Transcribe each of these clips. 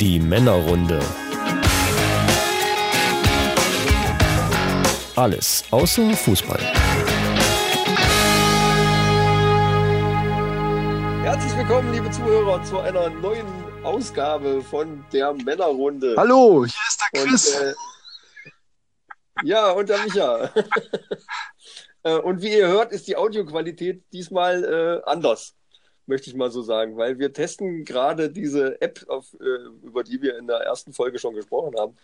Die Männerrunde. Alles außer Fußball. Herzlich willkommen, liebe Zuhörer, zu einer neuen Ausgabe von der Männerrunde. Hallo, hier ist der Chris. Und, äh, ja, und der Micha. Äh, und wie ihr hört, ist die Audioqualität diesmal äh, anders, möchte ich mal so sagen, weil wir testen gerade diese App, auf, äh, über die wir in der ersten Folge schon gesprochen haben.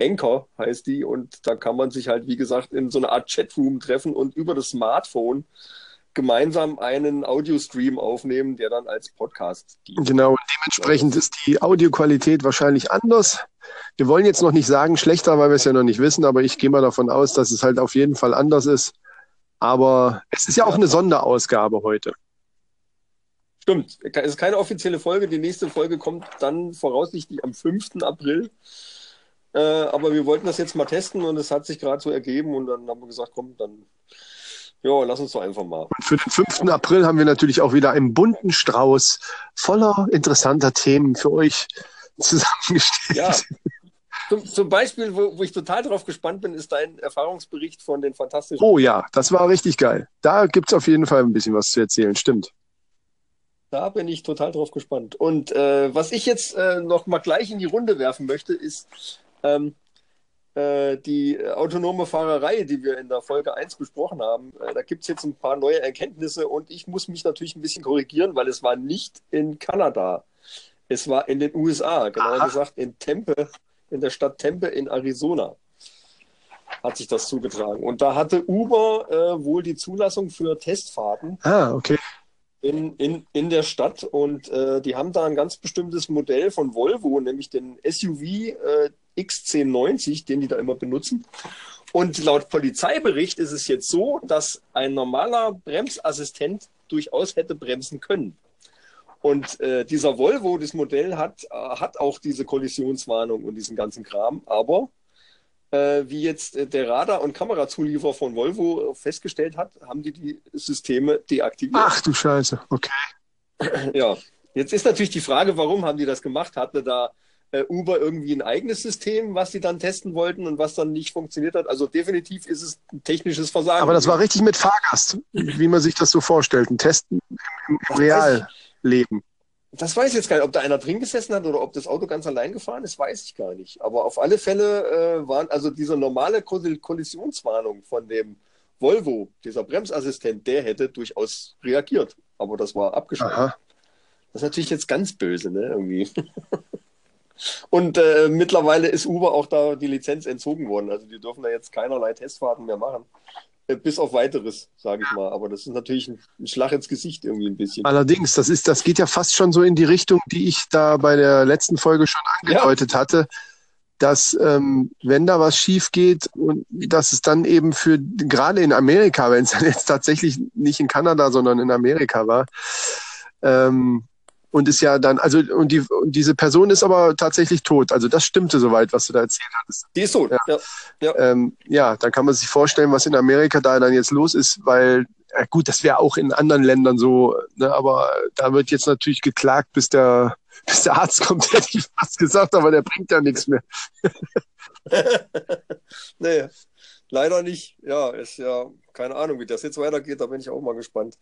Anchor heißt die und da kann man sich halt, wie gesagt, in so einer Art Chatroom treffen und über das Smartphone gemeinsam einen Audiostream aufnehmen, der dann als Podcast dient. Genau, dementsprechend ist die Audioqualität wahrscheinlich anders. Wir wollen jetzt noch nicht sagen schlechter, weil wir es ja noch nicht wissen, aber ich gehe mal davon aus, dass es halt auf jeden Fall anders ist. Aber es ist ja auch eine Sonderausgabe heute. Stimmt, es ist keine offizielle Folge. Die nächste Folge kommt dann voraussichtlich am 5. April. Äh, aber wir wollten das jetzt mal testen und es hat sich gerade so ergeben und dann haben wir gesagt, komm, dann ja, lass uns doch einfach mal. Und für den 5. April haben wir natürlich auch wieder einen bunten Strauß voller interessanter Themen für euch zusammengestellt. Ja. Zum, zum Beispiel, wo, wo, ich total drauf gespannt bin, ist dein Erfahrungsbericht von den fantastischen. Oh ja, das war richtig geil. Da gibt es auf jeden Fall ein bisschen was zu erzählen, stimmt. Da bin ich total drauf gespannt. Und äh, was ich jetzt äh, noch mal gleich in die Runde werfen möchte, ist ähm, äh, die autonome Fahrerei, die wir in der Folge 1 besprochen haben. Äh, da gibt es jetzt ein paar neue Erkenntnisse und ich muss mich natürlich ein bisschen korrigieren, weil es war nicht in Kanada. Es war in den USA, genauer Aha. gesagt in Tempe, in der Stadt Tempe in Arizona hat sich das zugetragen. Und da hatte Uber äh, wohl die Zulassung für Testfahrten. Ah, okay. In, in, in der Stadt und äh, die haben da ein ganz bestimmtes Modell von Volvo, nämlich den SUV äh, X1090, den die da immer benutzen. Und laut Polizeibericht ist es jetzt so, dass ein normaler Bremsassistent durchaus hätte bremsen können. Und äh, dieser Volvo, das Modell, hat, äh, hat auch diese Kollisionswarnung und diesen ganzen Kram. Aber wie jetzt äh, der Radar- und Kamerazulieferer von Volvo festgestellt hat, haben die die Systeme deaktiviert. Ach du Scheiße, okay. Ja, jetzt ist natürlich die Frage, warum haben die das gemacht? Hatte da äh, Uber irgendwie ein eigenes System, was sie dann testen wollten und was dann nicht funktioniert hat? Also definitiv ist es ein technisches Versagen. Aber das war richtig mit Fahrgast, wie man sich das so vorstellt. Ein Testen im, im Real leben. Das weiß ich jetzt gar nicht, ob da einer drin gesessen hat oder ob das Auto ganz allein gefahren ist, weiß ich gar nicht. Aber auf alle Fälle äh, waren also diese normale Kollisionswarnung von dem Volvo, dieser Bremsassistent, der hätte durchaus reagiert. Aber das war abgeschaltet. Aha. Das ist natürlich jetzt ganz böse, ne? Irgendwie. Und äh, mittlerweile ist Uber auch da die Lizenz entzogen worden. Also die dürfen da jetzt keinerlei Testfahrten mehr machen. Äh, bis auf weiteres, sage ich mal. Aber das ist natürlich ein, ein, Schlag ins Gesicht irgendwie ein bisschen. Allerdings, das ist, das geht ja fast schon so in die Richtung, die ich da bei der letzten Folge schon angedeutet ja. hatte, dass ähm, wenn da was schief geht und dass es dann eben für gerade in Amerika, wenn es dann jetzt tatsächlich nicht in Kanada, sondern in Amerika war, ähm, und ist ja dann, also und, die, und diese Person ist aber tatsächlich tot. Also das stimmte soweit, was du da erzählt hattest. Die ist tot, ja. Ja, ja. Ähm, ja dann kann man sich vorstellen, was in Amerika da dann jetzt los ist, weil, ja gut, das wäre auch in anderen Ländern so, ne, aber da wird jetzt natürlich geklagt, bis der, bis der Arzt kommt, hätte ich fast gesagt, aber der bringt ja nichts mehr. nee, leider nicht. Ja, ist ja, keine Ahnung, wie das jetzt weitergeht, da bin ich auch mal gespannt.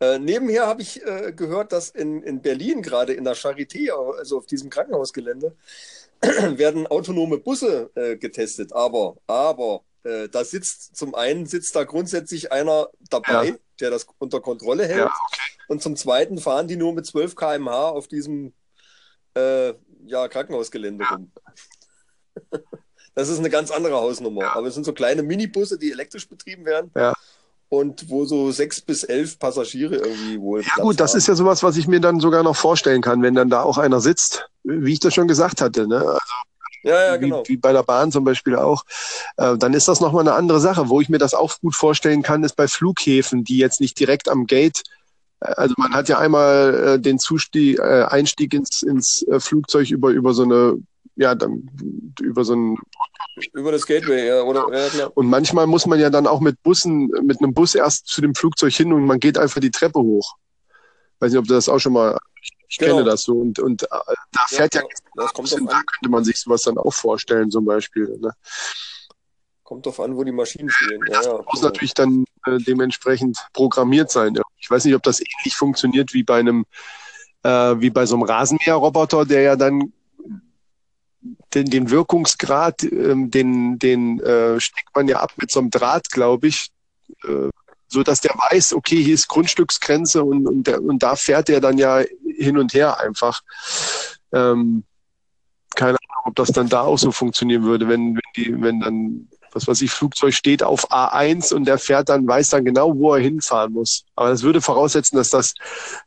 Äh, nebenher habe ich äh, gehört, dass in, in Berlin gerade in der Charité, also auf diesem Krankenhausgelände, werden autonome Busse äh, getestet. Aber, aber äh, da sitzt zum einen sitzt da grundsätzlich einer dabei, ja. der das unter Kontrolle hält. Ja, okay. Und zum zweiten fahren die nur mit 12 km/h auf diesem äh, ja, Krankenhausgelände ja. rum. Das ist eine ganz andere Hausnummer. Aber es sind so kleine Minibusse, die elektrisch betrieben werden. Ja und wo so sechs bis elf Passagiere irgendwie wohl. Ja Platz gut, das haben. ist ja sowas, was ich mir dann sogar noch vorstellen kann, wenn dann da auch einer sitzt, wie ich das schon gesagt hatte. Ne? Also, ja, ja, genau. Wie, wie bei der Bahn zum Beispiel auch. Äh, dann ist das nochmal eine andere Sache. Wo ich mir das auch gut vorstellen kann, ist bei Flughäfen, die jetzt nicht direkt am Gate äh, also man hat ja einmal äh, den Zustieg, äh, Einstieg ins, ins äh, Flugzeug über, über so eine ja, dann über so ein über das Gateway, ja, oder? Ja, klar. Und manchmal muss man ja dann auch mit Bussen, mit einem Bus erst zu dem Flugzeug hin und man geht einfach die Treppe hoch. Weiß nicht, ob du das auch schon mal. Ich genau. kenne das so. Und, und äh, da fährt ja, ja das kommt da könnte man sich sowas dann auch vorstellen, zum Beispiel. Ne? Kommt drauf an, wo die Maschinen stehen. Das ja, muss genau. natürlich dann äh, dementsprechend programmiert sein. Ja. Ich weiß nicht, ob das ähnlich funktioniert wie bei einem, äh, wie bei so einem Rasenmäherroboter, der ja dann den, den Wirkungsgrad, ähm, den, den äh, steckt man ja ab mit so einem Draht, glaube ich, äh, so dass der weiß, okay, hier ist Grundstücksgrenze und, und, der, und da fährt er dann ja hin und her einfach. Ähm, keine Ahnung, ob das dann da auch so funktionieren würde, wenn, wenn die, wenn dann was weiß ich, Flugzeug steht auf A1 und der fährt dann, weiß dann genau, wo er hinfahren muss. Aber das würde voraussetzen, dass das,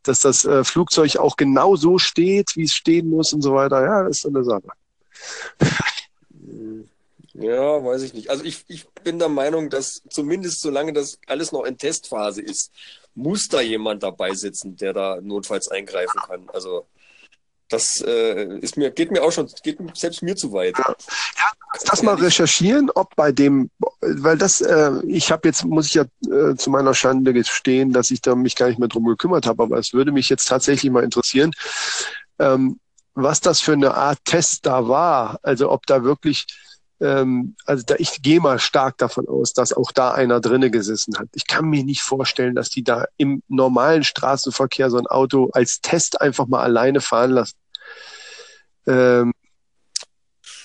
dass das äh, Flugzeug auch genau so steht, wie es stehen muss und so weiter. Ja, das ist so eine Sache. Ja, weiß ich nicht. Also ich, ich bin der Meinung, dass zumindest solange das alles noch in Testphase ist, muss da jemand dabei sitzen, der da notfalls eingreifen kann. Also das äh, ist mir, geht mir auch schon, geht selbst mir zu weit. Ja, das mal recherchieren, ob bei dem, weil das, äh, ich habe jetzt, muss ich ja äh, zu meiner Schande gestehen, dass ich da mich gar nicht mehr drum gekümmert habe, aber es würde mich jetzt tatsächlich mal interessieren, ähm, was das für eine Art Test da war. Also ob da wirklich, ähm, also da, ich gehe mal stark davon aus, dass auch da einer drinne gesessen hat. Ich kann mir nicht vorstellen, dass die da im normalen Straßenverkehr so ein Auto als Test einfach mal alleine fahren lassen. Ähm,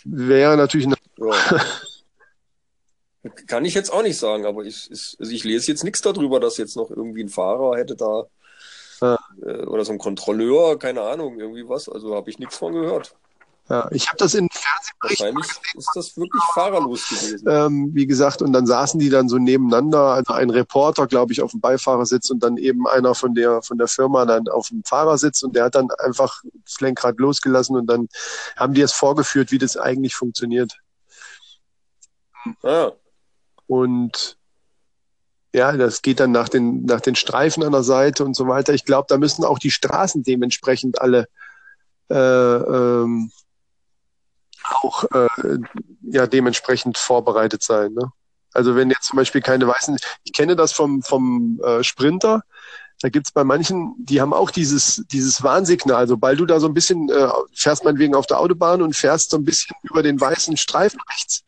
wäre natürlich. Ja. Kann ich jetzt auch nicht sagen, aber ich, ich, also ich lese jetzt nichts darüber, dass jetzt noch irgendwie ein Fahrer hätte da ja. äh, oder so ein Kontrolleur, keine Ahnung, irgendwie was. Also habe ich nichts von gehört. Ja, ich habe das in Fernsehberichten Wahrscheinlich ist das wirklich fahrerlos gewesen. Ähm, wie gesagt, und dann saßen die dann so nebeneinander, also ein Reporter, glaube ich, auf dem Beifahrersitz und dann eben einer von der von der Firma dann auf dem Fahrersitz und der hat dann einfach das Lenkrad losgelassen und dann haben die es vorgeführt, wie das eigentlich funktioniert. Ah. Und ja, das geht dann nach den, nach den Streifen an der Seite und so weiter. Ich glaube, da müssen auch die Straßen dementsprechend alle äh, ähm, auch äh, ja dementsprechend vorbereitet sein. Ne? Also wenn jetzt zum Beispiel keine weißen, ich kenne das vom, vom äh, Sprinter, da gibt's bei manchen, die haben auch dieses, dieses Warnsignal. Sobald du da so ein bisschen äh, fährst, meinetwegen auf der Autobahn und fährst so ein bisschen über den weißen Streifen rechts,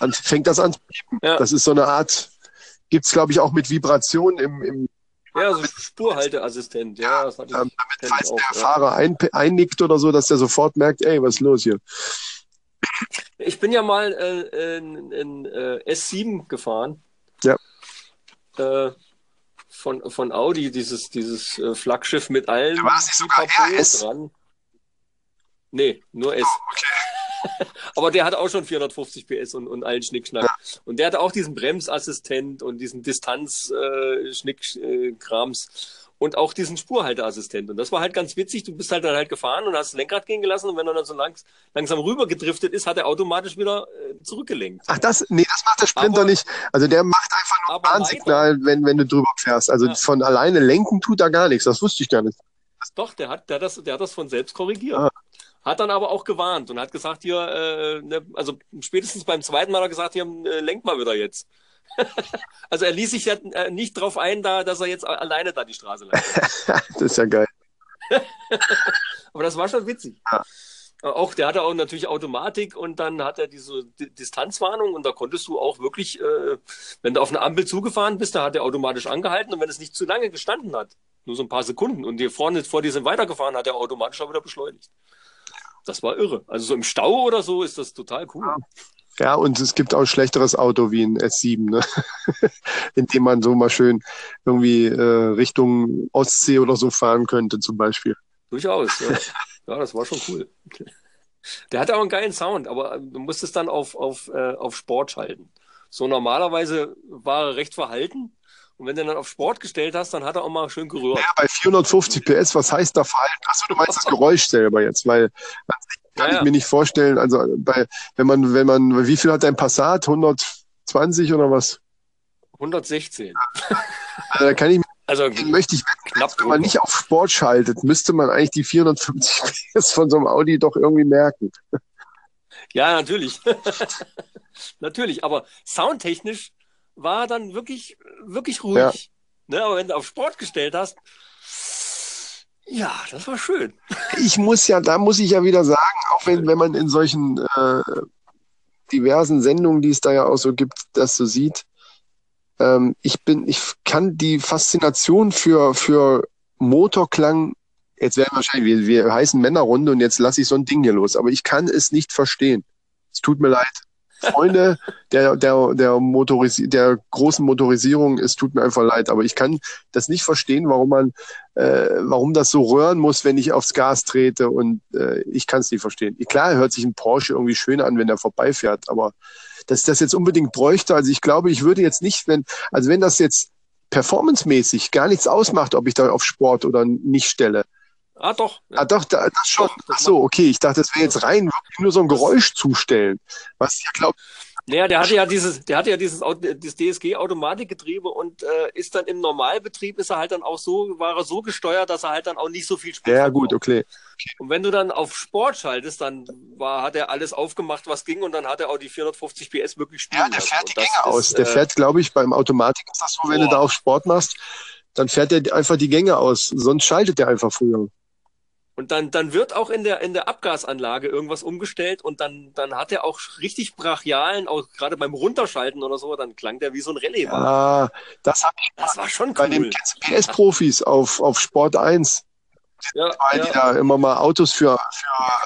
dann fängt das an zu piepen. Ja. Das ist so eine Art, gibt's glaube ich auch mit Vibration im, im ja, so Spurhalteassistent, ja. Das hatte ich, damit, falls auch, der ja. Fahrer ein, einnickt oder so, dass der sofort merkt, ey, was ist los hier? Ich bin ja mal äh, in, in äh, S7 gefahren. Ja. Äh, von, von Audi, dieses, dieses äh, Flaggschiff mit allen war das nicht sogar RS? dran. Nee, nur S. Oh, okay. Aber der hat auch schon 450 PS und, und allen Schnickschnack. Ja. Und der hatte auch diesen Bremsassistent und diesen Distanz-Schnickkrams. Äh, und auch diesen Spurhalteassistent. Und das war halt ganz witzig. Du bist halt dann halt gefahren und hast das Lenkrad gehen gelassen und wenn er dann so langs langsam rüber gedriftet ist, hat er automatisch wieder äh, zurückgelenkt. Ach, das, nee, das macht der Sprinter aber, nicht. Also der macht einfach nur ein Warnsignal, wenn, wenn du drüber fährst. Also ja. von alleine lenken tut er gar nichts. Das wusste ich gar nicht. Doch, der hat, der hat das, der hat das von selbst korrigiert. Ah. Hat dann aber auch gewarnt und hat gesagt, hier, äh, ne, also spätestens beim zweiten Mal hat er gesagt, hier, äh, lenk mal wieder jetzt. also er ließ sich ja äh, nicht drauf ein, da, dass er jetzt alleine da die Straße leitet. das ist ja geil. Aber das war schon witzig. Ja. Auch der hatte auch natürlich Automatik und dann hat er diese Distanzwarnung und da konntest du auch wirklich, äh, wenn du auf eine Ampel zugefahren bist, da hat er automatisch angehalten und wenn es nicht zu lange gestanden hat, nur so ein paar Sekunden und dir vorne vor dir sind weitergefahren, hat er automatisch auch wieder beschleunigt. Das war irre. Also so im Stau oder so ist das total cool. Ja. Ja, und es gibt auch schlechteres Auto wie ein S7, ne? in dem man so mal schön irgendwie äh, Richtung Ostsee oder so fahren könnte, zum Beispiel. Durchaus, ja. ja, das war schon cool. Der hatte auch einen geilen Sound, aber du musstest dann auf, auf, äh, auf Sport schalten. So normalerweise war er recht verhalten. Und wenn du dann auf Sport gestellt hast, dann hat er auch mal schön gerührt. Ja, bei 450 PS, was heißt da verhalten? Achso, du meinst das Geräusch selber jetzt, weil kann ja, ich mir nicht vorstellen. Also bei, wenn man, wenn man, wie viel hat dein Passat? 120 oder was? 116. Also, da kann ich also möchte ich wetten, wenn man nicht auf Sport schaltet, müsste man eigentlich die 450 PS von so einem Audi doch irgendwie merken. Ja, natürlich. natürlich, aber soundtechnisch war dann wirklich, wirklich ruhig. Ja. Ne, aber wenn du auf Sport gestellt hast, Ja, das war schön. Ich muss ja, da muss ich ja wieder sagen, auch wenn, wenn man in solchen äh, diversen Sendungen, die es da ja auch so gibt, das so sieht, ähm, ich bin, ich kann die Faszination für, für Motorklang, jetzt werden wahrscheinlich, wir, wir heißen Männerrunde und jetzt lasse ich so ein Ding hier los, aber ich kann es nicht verstehen. Es tut mir leid. Freunde der, der, der, Motorisi der großen Motorisierung, es tut mir einfach leid, aber ich kann das nicht verstehen, warum man, äh, warum das so röhren muss, wenn ich aufs Gas trete und äh, ich kann es nicht verstehen. Klar hört sich ein Porsche irgendwie schön an, wenn er vorbeifährt, aber dass ich das jetzt unbedingt bräuchte, also ich glaube, ich würde jetzt nicht, wenn, also wenn das jetzt performancemäßig gar nichts ausmacht, ob ich da auf Sport oder nicht stelle, Ah, doch. Ja. Ah, doch, da, das schon. Ach so, okay. Ich dachte, das wäre jetzt rein wirklich nur so ein Geräusch zustellen. Was ja glaubt. Naja, der hatte ja dieses, der hatte ja dieses, dieses DSG-Automatikgetriebe und äh, ist dann im Normalbetrieb ist er halt dann auch so, war er so gesteuert, dass er halt dann auch nicht so viel Sprit Ja, gut, okay. okay. Und wenn du dann auf Sport schaltest, dann war, hat er alles aufgemacht, was ging und dann hat er auch die 450 PS wirklich spielen Ja, der fährt die Gänge ist, aus. Der äh, fährt, glaube ich, beim Automatik ist das so, wenn boah. du da auf Sport machst, dann fährt er einfach die Gänge aus. Sonst schaltet er einfach früher. Und dann, dann wird auch in der, in der Abgasanlage irgendwas umgestellt und dann, dann hat er auch richtig brachialen, auch gerade beim Runterschalten oder so, dann klang der wie so ein Rallye. Ja, das hab ich das war schon cool. bei den PS-Profis auf, auf Sport 1. Ja, weil ja. die da immer mal Autos für,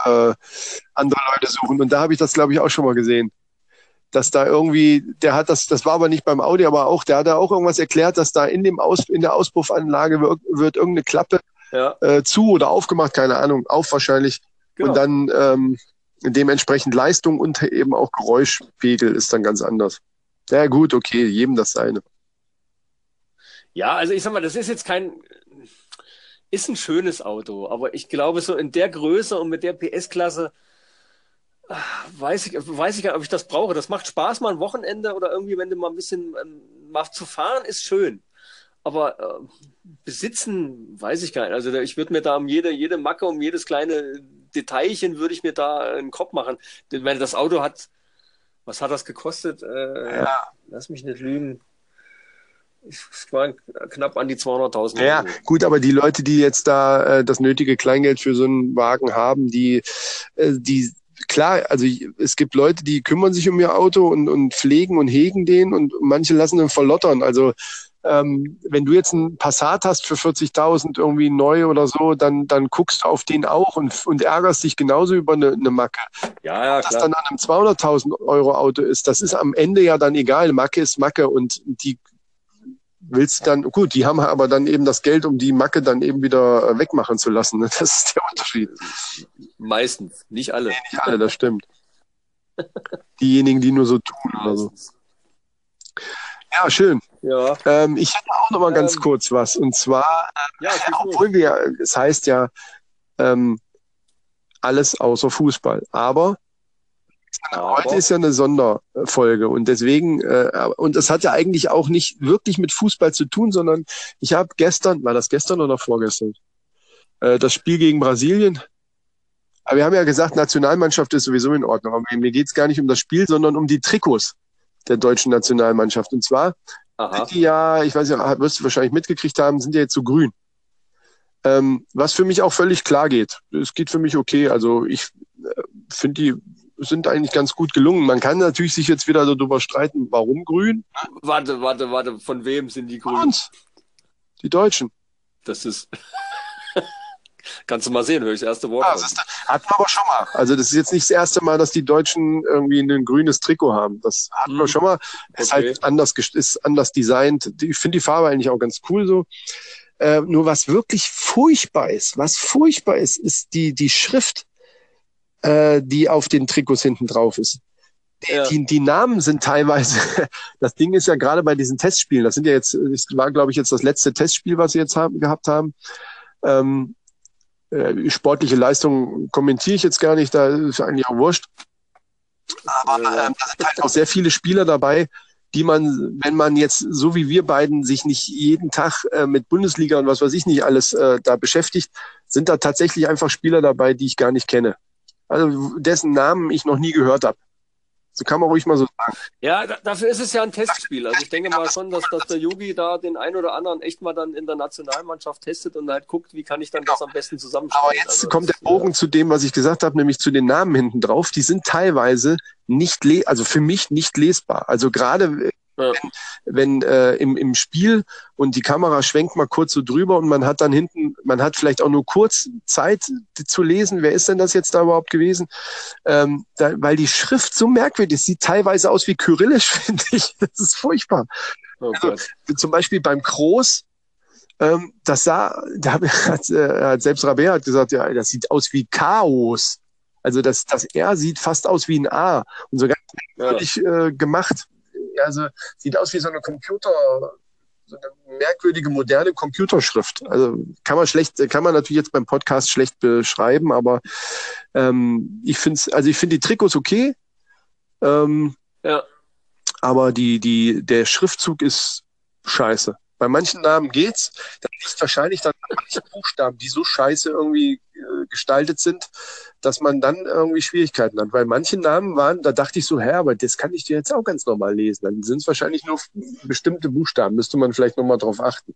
für äh, andere Leute suchen. Und da habe ich das, glaube ich, auch schon mal gesehen. Dass da irgendwie, der hat das, das war aber nicht beim Audi, aber auch, der hat da auch irgendwas erklärt, dass da in dem Aus, in der Auspuffanlage wird, wird irgendeine Klappe ja. äh, zu oder aufgemacht, keine Ahnung, auf wahrscheinlich. Genau. Und dann ähm, dementsprechend Leistung und eben auch Geräuschpegel ist dann ganz anders. Ja gut, okay, jedem das seine. Ja, also ich sag mal, das ist jetzt kein, ist ein schönes Auto, aber ich glaube so in der Größe und mit der PS-Klasse ah, weiß ich, weiß ich gar nicht, ob ich das brauche. Das macht Spaß mal ein Wochenende oder irgendwie, wenn du mal ein bisschen ähm, mal zu fahren, ist schön. Aber äh, besitzen, weiß ich gar nicht. Also ich würde mir da um jede, jede Macke, um jedes kleine Detailchen würde ich mir da einen Kopf machen. Denn wenn das Auto hat, was hat das gekostet? Äh, ja. Lass mich nicht lügen. Es war knapp an die 200.000 Ja, gut, aber die Leute, die jetzt da äh, das nötige Kleingeld für so einen Wagen haben, die, äh, die klar, also es gibt Leute, die kümmern sich um ihr Auto und, und pflegen und hegen den und manche lassen ihn verlottern. Also ähm, wenn du jetzt einen Passat hast für 40.000 irgendwie neu oder so, dann, dann guckst du auf den auch und, und ärgerst dich genauso über eine, eine Macke. Ja, ja, klar. Das dann an einem 200.000 Euro Auto ist, das ist am Ende ja dann egal. Macke ist Macke und die willst dann, gut, die haben aber dann eben das Geld, um die Macke dann eben wieder äh, wegmachen zu lassen. Ne? Das ist der Unterschied. Meistens, nicht alle. Nee, nicht alle, das stimmt. Diejenigen, die nur so tun oder so. Ja, schön. Ja. Ähm, ich hätte auch noch mal ganz ähm, kurz was. Und zwar, äh, ja, obwohl wir, es heißt ja ähm, alles außer Fußball. Aber, Aber, heute ist ja eine Sonderfolge und deswegen, äh, und das hat ja eigentlich auch nicht wirklich mit Fußball zu tun, sondern ich habe gestern, war das gestern oder vorgestern, äh, das Spiel gegen Brasilien. Aber wir haben ja gesagt, Nationalmannschaft ist sowieso in Ordnung. Aber mir geht es gar nicht um das Spiel, sondern um die Trikots der deutschen Nationalmannschaft. Und zwar Aha. sind die ja, ich weiß ja, wirst du wahrscheinlich mitgekriegt haben, sind ja jetzt so grün. Ähm, was für mich auch völlig klar geht. Es geht für mich okay. Also ich äh, finde die sind eigentlich ganz gut gelungen. Man kann natürlich sich jetzt wieder darüber streiten, warum grün. Warte, warte, warte, von wem sind die grün? Von uns. Die Deutschen. Das ist. Kannst du mal sehen, höre ich das erste Wort. Ah, das hatten wir aber schon mal. Also das ist jetzt nicht das erste Mal, dass die Deutschen irgendwie ein grünes Trikot haben. Das hatten hm. wir schon mal. Ist okay. halt anders, ist anders designt. Ich finde die Farbe eigentlich auch ganz cool so. Äh, nur was wirklich furchtbar ist, was furchtbar ist, ist die, die Schrift, äh, die auf den Trikots hinten drauf ist. Die, ja. die, die Namen sind teilweise, das Ding ist ja gerade bei diesen Testspielen, das sind ja jetzt, das war glaube ich jetzt das letzte Testspiel, was sie jetzt haben, gehabt haben. Ähm, äh, sportliche Leistung kommentiere ich jetzt gar nicht, da ist eigentlich auch wurscht. Aber äh, da sind halt auch sehr viele Spieler dabei, die man, wenn man jetzt so wie wir beiden sich nicht jeden Tag äh, mit Bundesliga und was weiß ich nicht alles äh, da beschäftigt, sind da tatsächlich einfach Spieler dabei, die ich gar nicht kenne. Also dessen Namen ich noch nie gehört habe. So kann man ruhig mal so sagen. Ja, da, dafür ist es ja ein Testspiel. Also ich denke mal schon, dass, dass der Yogi da den einen oder anderen echt mal dann in der Nationalmannschaft testet und halt guckt, wie kann ich dann das am besten zusammenstellen. Aber jetzt also, kommt der Bogen zu dem, was ich gesagt habe, nämlich zu den Namen hinten drauf. Die sind teilweise nicht, le also für mich nicht lesbar. Also gerade Ja. wenn äh, im, im Spiel und die Kamera schwenkt mal kurz so drüber und man hat dann hinten, man hat vielleicht auch nur kurz Zeit zu lesen, wer ist denn das jetzt da überhaupt gewesen? Ähm, da, weil die Schrift so merkwürdig ist, sieht teilweise aus wie Kyrillisch, finde ich. Das ist furchtbar. Oh Also. Zum Beispiel beim Groß, ähm, das sah, da hat, äh, selbst Rabea hat gesagt, ja, das sieht aus wie Chaos. Also das, das R sieht fast aus wie ein A und so ganz Ja. äh, gemacht. Also sieht aus wie so eine Computer, so eine merkwürdige moderne Computerschrift. Also kann man schlecht, kann man natürlich jetzt beim Podcast schlecht beschreiben, aber ähm, ich finde also ich finde die Trikots okay. Ähm, Ja. aber die, die, der Schriftzug ist scheiße. Bei manchen Namen geht's. Wahrscheinlich dann an manchen Buchstaben, die so scheiße irgendwie äh, gestaltet sind, dass man dann irgendwie Schwierigkeiten hat. Weil manche Namen waren, da dachte ich so, hä, aber das kann ich dir jetzt auch ganz normal lesen. Dann sind es wahrscheinlich nur bestimmte Buchstaben. Müsste man vielleicht nochmal drauf achten.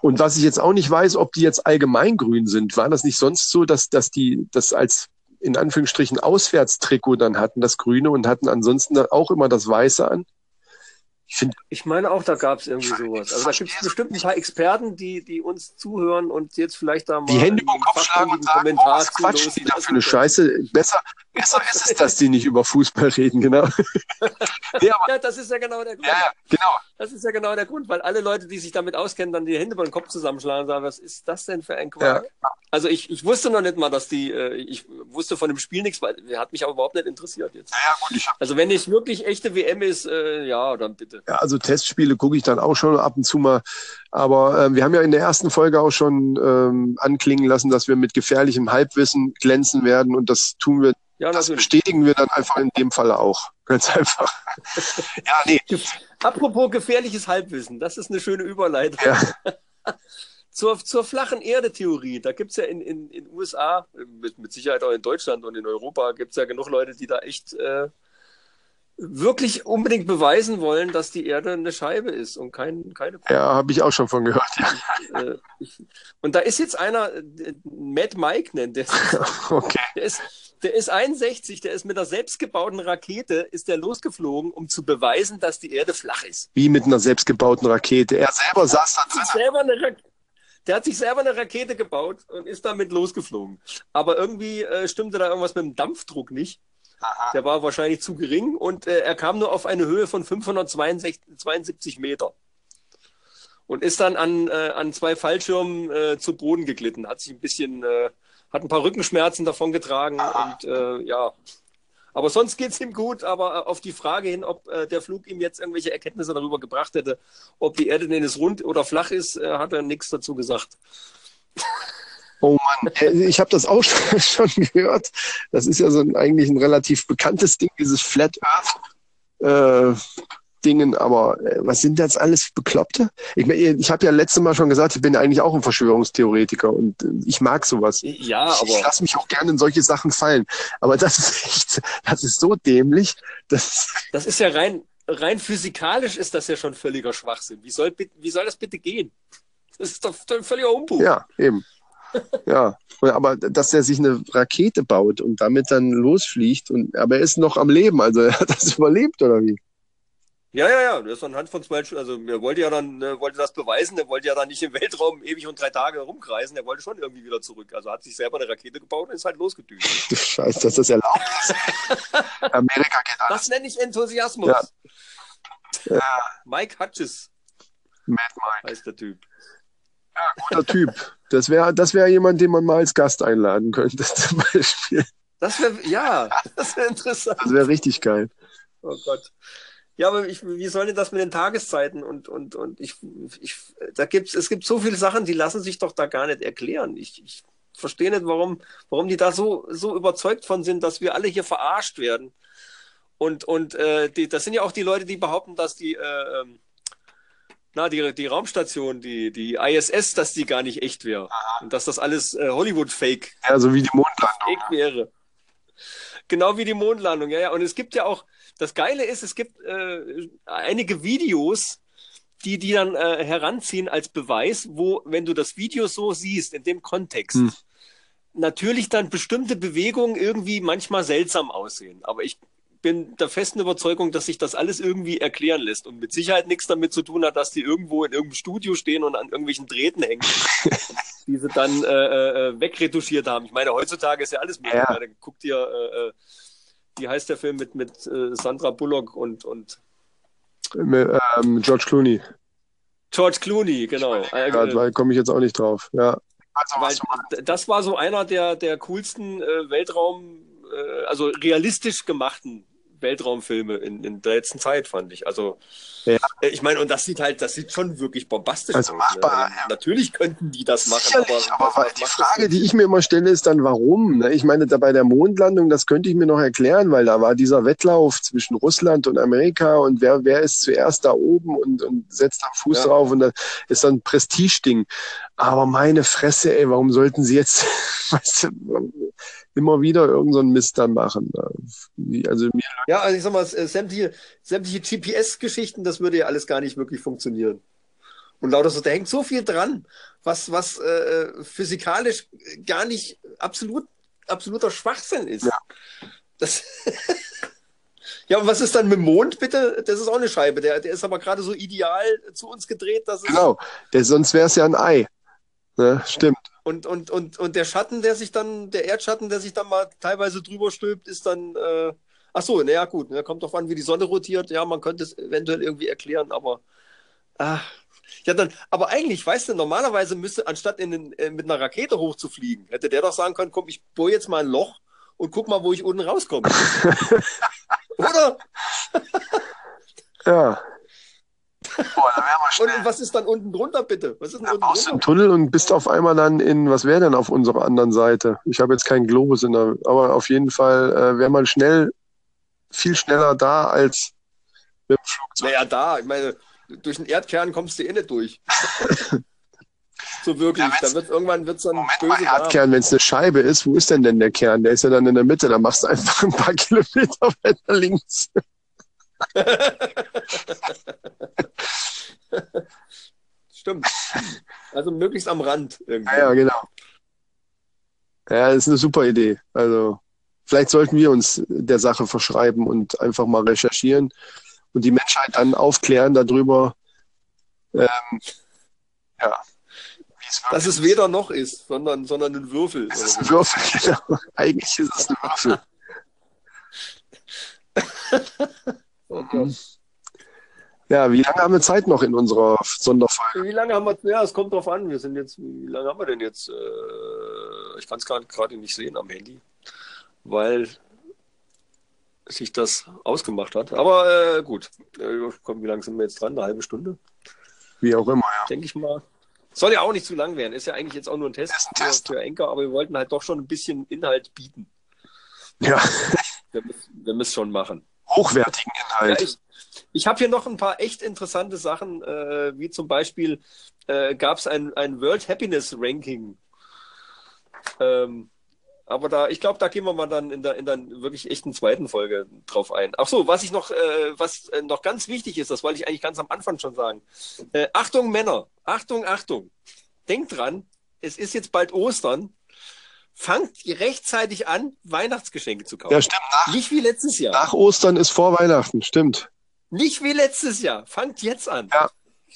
Und was ich jetzt auch nicht weiß, ob die jetzt allgemeingrün sind. War das nicht sonst so, dass, dass die das als in Anführungsstrichen Auswärtstrikot dann hatten, das Grüne, und hatten ansonsten auch immer das Weiße an? Ich finde, Ich meine auch, da gab es irgendwie sowas. Also da gibt es bestimmt ein paar Experten, die, die uns zuhören und jetzt vielleicht da mal die Hände über den Kopf schlagen und sagen, oh, was quatschen die da für eine Scheiße? Besser, besser ist es, dass die nicht über Fußball reden, genau. nee, aber, Ja, das ist ja genau der Grund. ja, ja, genau. Das ist ja genau der Grund, weil alle Leute, die sich damit auskennen, dann die Hände über den Kopf zusammenschlagen und sagen, was ist das denn für ein Quark? Also ich, ich wusste noch nicht mal, dass die, äh, ich wusste von dem Spiel nichts, weil hat mich aber überhaupt nicht interessiert jetzt. Ja, gut, ich hab, Also wenn es wirklich echte WM ist, äh, ja, dann bitte. ja, also Testspiele gucke ich dann auch schon ab und zu mal. Aber ähm, wir haben ja in der ersten Folge auch schon ähm, anklingen lassen, dass wir mit gefährlichem Halbwissen glänzen werden und das tun wir, Ja, das natürlich. bestätigen wir dann einfach in dem Falle auch. Ganz einfach. ja, nee. Apropos gefährliches Halbwissen, das ist eine schöne Überleitung. Ja. Zur, zur flachen Erde-Theorie. Da gibt's ja in in, in USA, mit, mit Sicherheit auch in Deutschland und in Europa, gibt's ja genug Leute, die da echt äh, wirklich unbedingt beweisen wollen, dass die Erde eine Scheibe ist und kein, keine Kugel. Ja, habe ich auch schon von gehört. Ja. Äh, ich, und da ist jetzt einer, äh, Mad Mike nennt der. Okay. der ist, der ist 61, der ist mit einer selbstgebauten Rakete, ist der losgeflogen, um zu beweisen, dass die Erde flach ist. Wie mit einer selbstgebauten Rakete. Er selber saß da drin. selber eine der hat sich selber eine Rakete gebaut und ist damit losgeflogen. Aber irgendwie äh, stimmte da irgendwas mit dem Dampfdruck nicht. Der war wahrscheinlich zu gering und äh, er kam nur auf eine Höhe von 572 Meter. Und ist dann an, äh, an zwei Fallschirmen äh, zu Boden geglitten, hat sich ein bisschen, äh, hat ein paar Rückenschmerzen davon getragen und äh, ja. Aber sonst geht's ihm gut, aber äh, auf die Frage hin, ob äh, der Flug ihm jetzt irgendwelche Erkenntnisse darüber gebracht hätte, ob die Erde denn jetzt rund oder flach ist, äh, hat er nichts dazu gesagt. Oh Mann, ich habe das auch schon gehört. Das ist ja so ein, eigentlich ein relativ bekanntes Ding, dieses Flat Earth äh, Dingen. Aber äh, was sind das alles Bekloppte? Ich, mein, ich habe ja letztes Mal schon gesagt, ich bin eigentlich auch ein Verschwörungstheoretiker und äh, ich mag sowas. Ja, Ich, ich lasse mich auch gerne in solche Sachen fallen. Aber das ist echt, das ist so dämlich. Das, Das ist ja rein, rein physikalisch ist das ja schon völliger Schwachsinn. Wie soll, wie soll das bitte gehen? Das ist doch ein völliger Umbug. ja, eben. Ja, aber dass er sich eine Rakete baut und damit dann losfliegt und aber er ist noch am Leben, also er hat das überlebt oder wie? Ja, ja, ja. Das ist anhand von zwei, also er wollte ja dann, äh, wollte das beweisen, er wollte ja dann nicht im Weltraum ewig und drei Tage rumkreisen, er wollte schon irgendwie wieder zurück. Also hat sich selber eine Rakete gebaut und ist halt losgedüst. Du Scheiße, dass das erlaubt ist. Amerika geht alles. Das nenne ich Enthusiasmus. Ja. Ja. Mike Hutches Mad Mike. heißt der Typ. Guter Typ. Das wäre das wär jemand, den man mal als Gast einladen könnte, zum Beispiel. Das wäre, ja, das wäre interessant. Das wäre richtig geil. Oh Gott. Ja, aber ich, wie soll denn das mit den Tageszeiten und, und, und ich, ich, da gibt's, es gibt so viele Sachen, die lassen sich doch da gar nicht erklären. Ich, ich verstehe nicht, warum, warum die da so, so überzeugt von sind, dass wir alle hier verarscht werden. Und, und äh, die, das sind ja auch die Leute, die behaupten, dass die, äh, ähm, na, die, die Raumstation, die, die ISS, dass die gar nicht echt wäre. Und dass das alles äh, Hollywood-Fake Ja, so wie die Mondlandung. Fake wäre. Genau wie die Mondlandung, ja, ja. Und es gibt ja auch, das Geile ist, es gibt äh, einige Videos, die die dann äh, heranziehen als Beweis, wo, wenn du das Video so siehst, in dem Kontext, Hm. natürlich dann bestimmte Bewegungen irgendwie manchmal seltsam aussehen. Aber ich bin der festen Überzeugung, dass sich das alles irgendwie erklären lässt und mit Sicherheit nichts damit zu tun hat, dass die irgendwo in irgendeinem Studio stehen und an irgendwelchen Drähten hängen, die sie dann äh, äh, wegretuschiert haben. Ich meine, heutzutage ist ja alles möglich. Ja. Ja. Guck dir, äh, äh, wie heißt der Film mit, mit äh, Sandra Bullock und, und Mit, ähm, George Clooney. George Clooney, genau. Äh, Gerade, äh, weil komme ich jetzt auch nicht drauf. Ja. Also, Weil das war so einer der, der coolsten äh, Weltraum, äh, also realistisch gemachten Weltraumfilme in, in der letzten Zeit, fand ich. Also, Ja. äh, ich meine, und das sieht halt, das sieht schon wirklich bombastisch Also aus. machbar, ne? Also, Natürlich könnten die das machen, Sicherlich, aber, aber die Frage, die ich mir immer stelle, ist dann, warum? ne? Ich meine, da bei der Mondlandung, das könnte ich mir noch erklären, weil da war dieser Wettlauf zwischen Russland und Amerika und wer, wer ist zuerst da oben und, und setzt da Fuß Ja. drauf und das ist dann ein Prestigeding. Aber meine Fresse, ey, warum sollten sie jetzt, weißt du, immer wieder irgendeinen so Mist dann machen? Wie- Also mir, Ja, also ich sag mal, äh, sämtliche, sämtliche GPS-Geschichten, das würde ja alles gar nicht wirklich funktionieren. Und lauter so, da hängt so viel dran, was, was äh, physikalisch gar nicht absolut, absoluter Schwachsinn ist. Ja. Das ja, und was ist dann mit dem Mond, bitte? Das ist auch eine Scheibe. Der, der ist aber gerade so ideal zu uns gedreht, dass es. genau, der, sonst wäre es ja ein Ei. Ne? Stimmt. Und, und, und, und der Schatten, der sich dann, der Erdschatten, der sich dann mal teilweise drüber stülpt, ist dann, äh, ach so, naja, gut, ne, kommt drauf an, wie die Sonne rotiert. Ja, man könnte es eventuell irgendwie erklären, aber, ah, ja, dann, aber eigentlich, weißt du, normalerweise müsste, anstatt in den, äh, mit einer Rakete hochzufliegen, hätte der doch sagen können, komm, ich bohre jetzt mal ein Loch und guck mal, wo ich unten rauskomme. Oder? Ja. Boah, da wären wir Und, was ist dann unten drunter, bitte? Was ist denn Da unten baust du einen drunter? Tunnel und bist auf einmal dann in, was wäre denn auf unserer anderen Seite? Ich habe jetzt keinen Globus in der, aber auf jeden Fall äh, wäre man schnell, viel schneller da als mit dem Flugzeug. Naja, da, ich meine, durch den Erdkern kommst du eh nicht durch. so wirklich. Ja, da wird irgendwann wird's dann Moment böse mal. Erdkern, wenn es eine Scheibe ist, wo ist denn denn der Kern? Der ist ja dann in der Mitte, da machst du einfach ein paar Kilometer weiter links. Stimmt. Also möglichst am Rand irgendwie. Ja, ja, genau. Ja, das ist eine super Idee. Also, vielleicht sollten wir uns der Sache verschreiben und einfach mal recherchieren und die Menschheit dann aufklären darüber, ähm, ja, Dass es weder noch ist, sondern, sondern ein Würfel. Es ist ein. Würfel, genau. Eigentlich ist es ein Würfel. Oh Gott. Ja, wie lange haben wir Zeit noch in unserer Sonderfolge? Wie lange haben wir, ja, es kommt drauf an. Wir sind jetzt, wie lange haben wir denn jetzt? Äh, ich kann es gerade nicht sehen am Handy, weil sich das ausgemacht hat. Aber äh, gut, äh, komm, wie lange sind wir jetzt dran? Eine halbe Stunde? Wie auch immer, ja. denke ich mal. Soll ja auch nicht zu lang werden. Ist ja eigentlich jetzt auch nur ein Test, ein für- Test. für Enker, aber wir wollten halt doch schon ein bisschen Inhalt bieten. Ja, Wir müssen, wir müssen schon machen. Hochwertigen Ja, Inhalt. ich ich habe hier noch ein paar echt interessante Sachen, äh, wie zum Beispiel äh, gab es ein, ein World Happiness Ranking. Ähm, aber da, ich glaube, da gehen wir mal dann in der, in der wirklich echten zweiten Folge drauf ein. Ach so, was ich noch, äh, was äh, noch ganz wichtig ist, das wollte ich eigentlich ganz am Anfang schon sagen. Äh, Achtung Männer, Achtung, Achtung. Denkt dran, es ist jetzt bald Ostern. Fangt rechtzeitig an, Weihnachtsgeschenke zu kaufen. Ja, stimmt. Nach, Nicht wie letztes Jahr. nach Ostern ist vor Weihnachten, stimmt. Nicht wie letztes Jahr. Fangt jetzt an. Ja.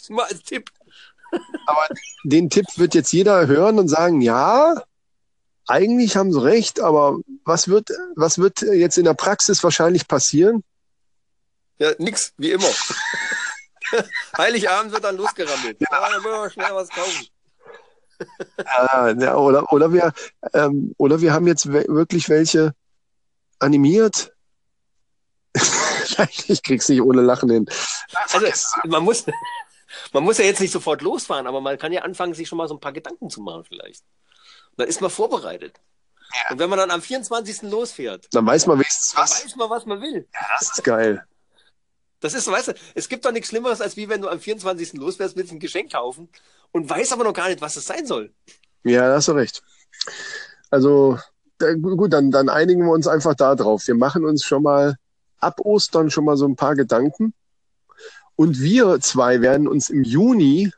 Mal als Tipp. Aber den Tipp wird jetzt jeder hören und sagen, ja, eigentlich haben sie recht, aber was wird, was wird jetzt in der Praxis wahrscheinlich passieren? Ja, nix, wie immer. Heiligabend wird dann losgerammelt. Ja, dann müssen wir schnell was kaufen. Ja, ja, oder, oder, wir, ähm, oder wir haben jetzt wirklich welche animiert. ich krieg's nicht ohne Lachen hin. Also, man muss, man muss ja jetzt nicht sofort losfahren, aber man kann ja anfangen, sich schon mal so ein paar Gedanken zu machen vielleicht. Dann ist man vorbereitet. Und wenn man dann am 24. losfährt, Dann weiß man wenigstens dann was. weiß man, was man will. Ja, das ist geil. Das ist, weißt du, es gibt doch nichts Schlimmeres, als wie wenn du am 24. losfährst, willst ein Geschenk kaufen und weißt aber noch gar nicht, was es sein soll. Ja, da hast du recht. Also, da, gut, dann, dann einigen wir uns einfach da drauf. Wir machen uns schon mal ab Ostern schon mal so ein paar Gedanken. Und wir zwei werden uns im Juni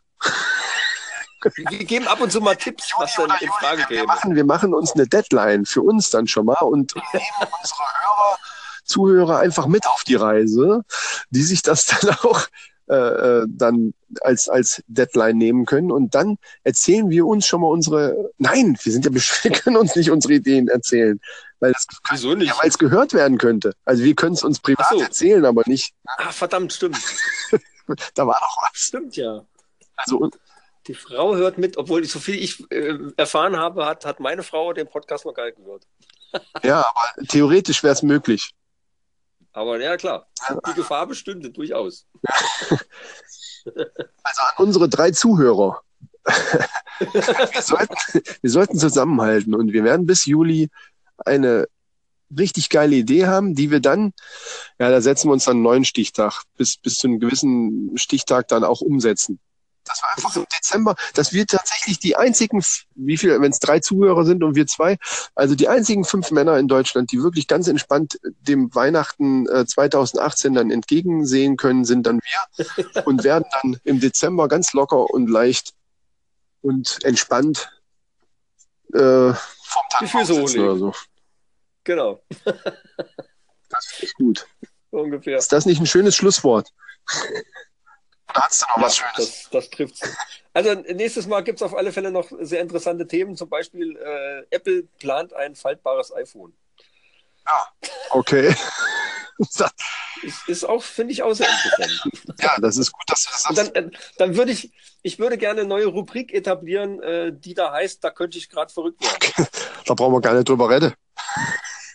Wir geben ab und zu mal Tipps, was dann in Frage wir käme. machen, wir machen uns eine Deadline für uns dann schon mal und nehmen unsere Hörer, Zuhörer einfach mit auf die Reise, die sich das dann auch äh, äh, dann als, als Deadline nehmen können. Und dann erzählen wir uns schon mal unsere, nein, wir sind ja, wir können uns nicht unsere Ideen erzählen, weil das Wieso nicht? ja, weil es gehört werden könnte. Also wir können es uns privat so. erzählen, aber nicht, Ah, verdammt, stimmt. da war doch was. Stimmt ja. Also Die Frau hört mit, obwohl so viel ich äh, erfahren habe, hat, hat meine Frau den Podcast noch gar nicht gehört. ja, aber theoretisch wäre es möglich. Aber ja, klar, die Gefahr bestünde durchaus. Also an unsere drei Zuhörer. wir, sollten, wir sollten zusammenhalten und wir werden bis Juli eine richtig geile Idee haben, die wir dann, ja, da setzen wir uns dann einen neuen Stichtag, bis, bis zu einem gewissen Stichtag dann auch umsetzen. Das war einfach im Dezember, dass wir tatsächlich die einzigen, wie viel, wenn es drei Zuhörer sind und wir zwei, also die einzigen fünf Männer in Deutschland, die wirklich ganz entspannt dem Weihnachten äh, 2018 dann entgegensehen können, sind dann wir und werden dann im Dezember ganz locker und leicht und entspannt äh, vom sitzen hochlegen. oder so. Genau, Das finde ich gut. so ungefähr. Ist das nicht ein schönes Schlusswort? Da hast du noch was Ja, Schönes. das, das trifft's. Also nächstes Mal gibt's auf alle Fälle noch sehr interessante Themen. Zum Beispiel äh, Apple plant ein faltbares iPhone. Okay. Das- Ist, auch, finde ich, auch sehr interessant. ja, das ist gut, dass du das sagst. dann, äh, dann würde ich, ich würde gerne eine neue Rubrik etablieren, äh, die da heißt, da könnte ich gerade verrückt werden. Da brauchen wir gar nicht drüber reden.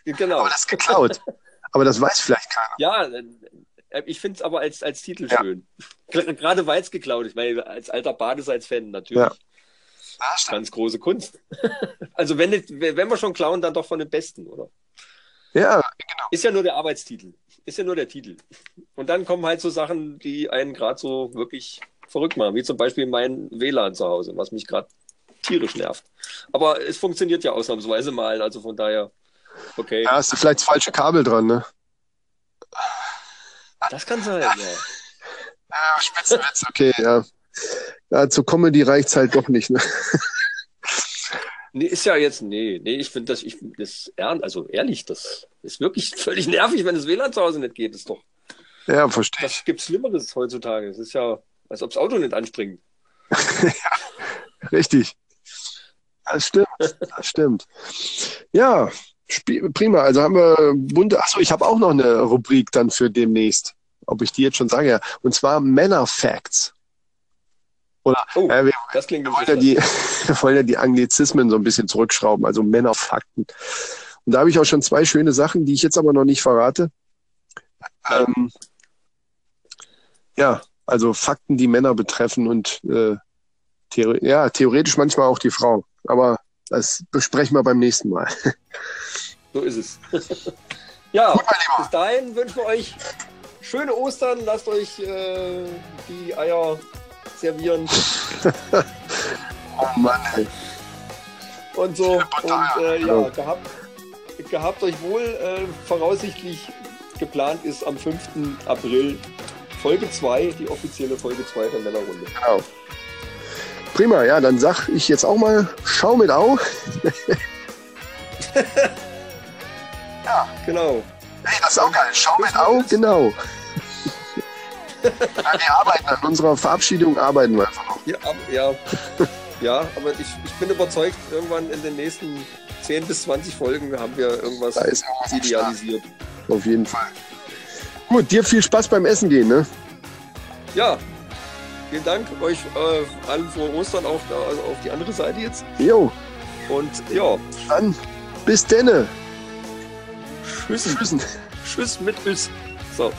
Genau. Aber das ist geklaut. Aber das weiß vielleicht keiner. Ja, ich finde es aber als, als Titel Ja. schön. Gerade weil es geklaut ist, weil als alter Badesalz-Fan natürlich. Ja. Ja. Ganz große Kunst. also wenn, wenn wir schon klauen, dann doch von den Besten, oder? Ja, Ist ja nur der Arbeitstitel. Ist ja nur der Titel. Und dann kommen halt so Sachen, die einen gerade so wirklich verrückt machen, wie zum Beispiel mein WLAN zu Hause, was mich gerade tierisch nervt. Aber es funktioniert ja ausnahmsweise mal, also von daher, okay. da hast du vielleicht das falsche Kabel dran, ne? Das kann sein, ja. Ja, Spitzenwitz, okay, ja. ja zur Comedy reicht's halt doch nicht, ne? Nee, ist ja jetzt, nee, nee, ich finde das, ich, das, also ehrlich, das ist wirklich völlig nervig, wenn das WLAN zu Hause nicht geht. Das ist doch, Ja, verstehe ich. was gibt's Schlimmeres heutzutage? Es ist ja, als ob das Auto nicht anspringt. Richtig. Das stimmt, das stimmt. Ja, prima. Also haben wir bunte. Achso, ich habe auch noch eine Rubrik dann für demnächst. Ob ich die jetzt schon sage, ja. Und zwar Männer Facts. Oder Oh, äh, wir, das klingt wir wollen ja die, wir wollen ja die Anglizismen so ein bisschen zurückschrauben, also Männerfakten. Und da habe ich auch schon zwei schöne Sachen, die ich jetzt aber noch nicht verrate. Ja. Ähm, ja, also Fakten, die Männer betreffen und äh, theore ja, theoretisch manchmal auch die Frau. Aber das besprechen wir beim nächsten Mal. So ist es. ja, Gut, bis dahin wünschen wir euch schöne Ostern. Lasst euch äh, die Eier servieren Oh Mann, ey. und so. Und äh, ja, gehabt, gehabt euch wohl. Äh, voraussichtlich geplant ist am 5. April Folge 2, die offizielle Folge 2 der Männerrunde. Genau. Prima, ja, dann sag ich jetzt auch mal, schau mit Au. Genau. Hey, das ist auch geil. Schau mit Au, genau. ja, wir arbeiten an unserer Verabschiedung, arbeiten wir einfach noch. Ja, ja, ja aber ich, ich bin überzeugt, irgendwann in den nächsten 10 bis 20 Folgen haben wir irgendwas Da ist idealisiert. Auf jeden Fall. Gut, dir viel Spaß beim Essen gehen, ne? Ja, vielen Dank euch äh, allen frohe Ostern auf, also auf die andere Seite jetzt. Jo, Und ja, dann bis denne. Tschüss, Tschüssen. tschüss mit Üs. So.